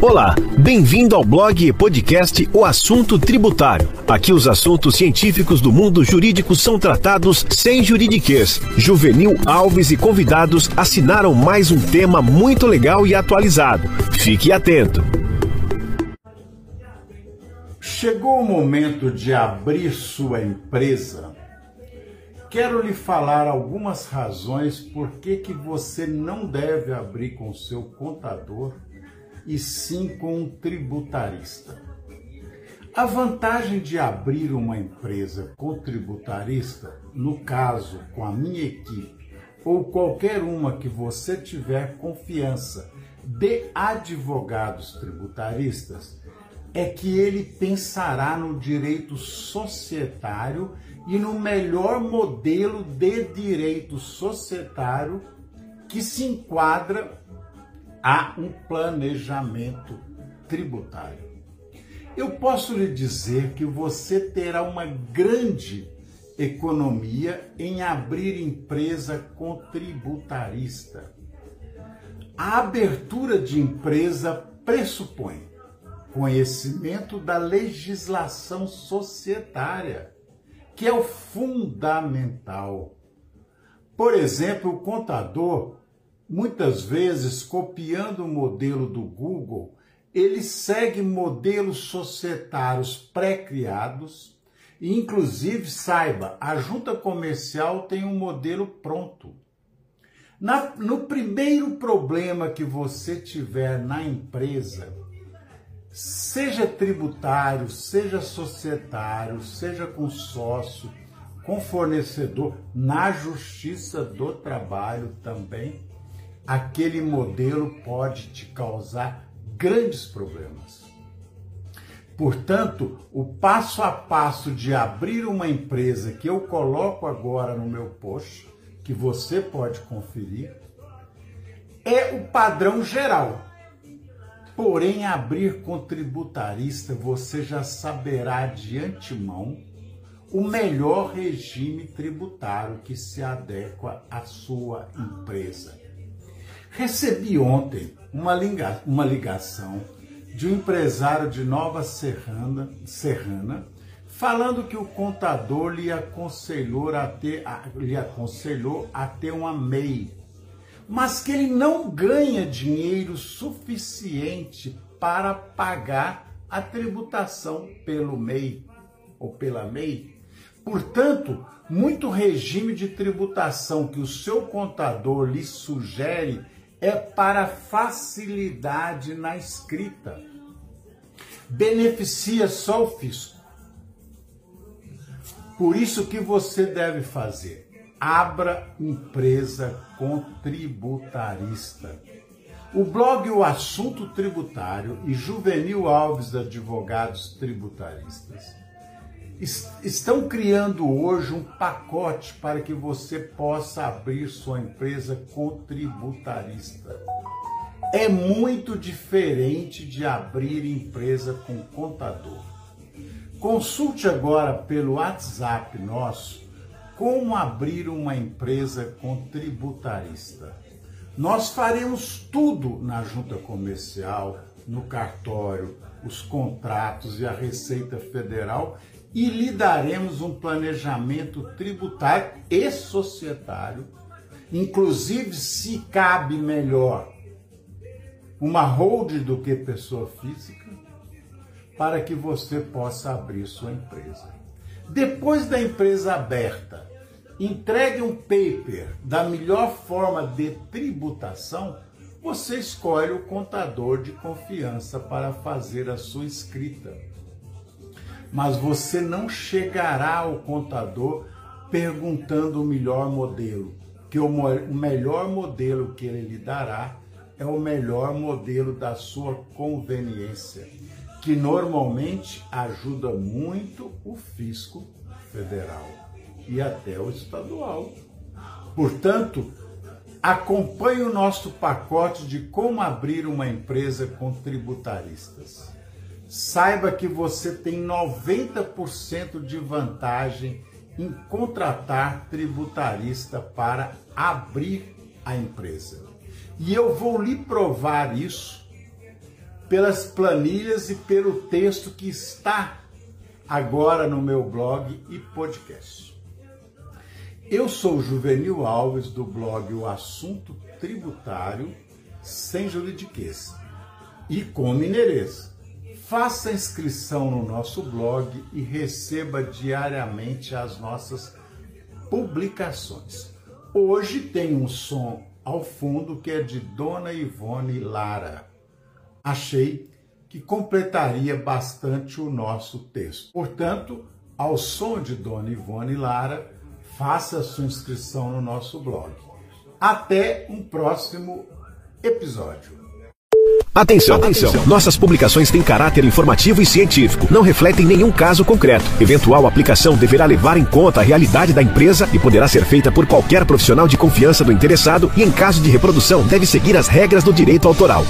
Olá, bem-vindo ao blog e podcast O Assunto Tributário. Aqui os assuntos científicos do mundo jurídico são tratados sem juridiquês. Juvenil Alves e convidados assinaram mais um tema muito legal e atualizado. Fique atento. Chegou o momento de abrir sua empresa. Quero lhe falar algumas razões por que, que você não deve abrir com seu contador e sim com um tributarista. A vantagem de abrir uma empresa com tributarista, no caso com a minha equipe, ou qualquer uma que você tiver confiança de advogados tributaristas, é que ele pensará no direito societário e no melhor modelo de direito societário que se enquadra há um planejamento tributário. Eu posso lhe dizer que você terá uma grande economia em abrir empresa com tributarista. A abertura de empresa pressupõe conhecimento da legislação societária, que é o fundamental. Por exemplo, o contador muitas vezes copiando o modelo do Google, ele segue modelos societários pré-criados e, inclusive, saiba, a junta comercial tem um modelo pronto. Na, no primeiro problema que você tiver na empresa, seja tributário, seja societário, seja com sócio, com fornecedor, na justiça do trabalho também, aquele modelo pode te causar grandes problemas. Portanto, o passo a passo de abrir uma empresa que eu coloco agora no meu post, que você pode conferir, é o padrão geral. Porém, abrir com tributarista, você já saberá de antemão o melhor regime tributário que se adequa à sua empresa. Recebi ontem uma, liga, uma ligação de um empresário de Nova Serrana, Serrana falando que o contador lhe aconselhou a ter, lhe aconselhou a ter uma MEI, mas que ele não ganha dinheiro suficiente para pagar a tributação pelo MEI ou pela MEI. Portanto, muito regime de tributação que o seu contador lhe sugere é para facilidade na escrita. Beneficia só o fisco. Por isso que você deve fazer? Abra empresa com tributarista. O blog O Assunto Tributário e Juvenil Alves Advogados Tributaristas estão criando hoje um pacote para que você possa abrir sua empresa contributarista. É muito diferente de abrir empresa com contador. Consulte agora pelo WhatsApp nosso como abrir uma empresa contributarista. Nós faremos tudo na junta comercial, no cartório, os contratos e a Receita Federal e lhe daremos um planejamento tributário e societário, inclusive se cabe melhor uma hold do que pessoa física, para que você possa abrir sua empresa. Depois da empresa aberta, entregue um paper da melhor forma de tributação, você escolhe o contador de confiança para fazer a sua escrita mas você não chegará ao contador perguntando o melhor modelo, que o melhor modelo que ele lhe dará é o melhor modelo da sua conveniência, que normalmente ajuda muito o fisco federal e até o estadual. Portanto, acompanhe o nosso pacote de como abrir uma empresa com tributaristas saiba que você tem 90% de vantagem em contratar tributarista para abrir a empresa. E eu vou lhe provar isso pelas planilhas e pelo texto que está agora no meu blog e podcast. Eu sou Juvenil Alves do blog O Assunto Tributário Sem Juridiquês e com mineirês. Faça inscrição no nosso blog e receba diariamente as nossas publicações. Hoje tem um som ao fundo que é de Dona Ivone Lara. Achei que completaria bastante o nosso texto. Portanto, ao som de Dona Ivone Lara, faça sua inscrição no nosso blog. Até um próximo episódio. Atenção, atenção. Nossas publicações têm caráter informativo e científico. Não refletem nenhum caso concreto. Eventual aplicação deverá levar em conta a realidade da empresa e poderá ser feita por qualquer profissional de confiança do interessado e, em caso de reprodução, deve seguir as regras do direito autoral.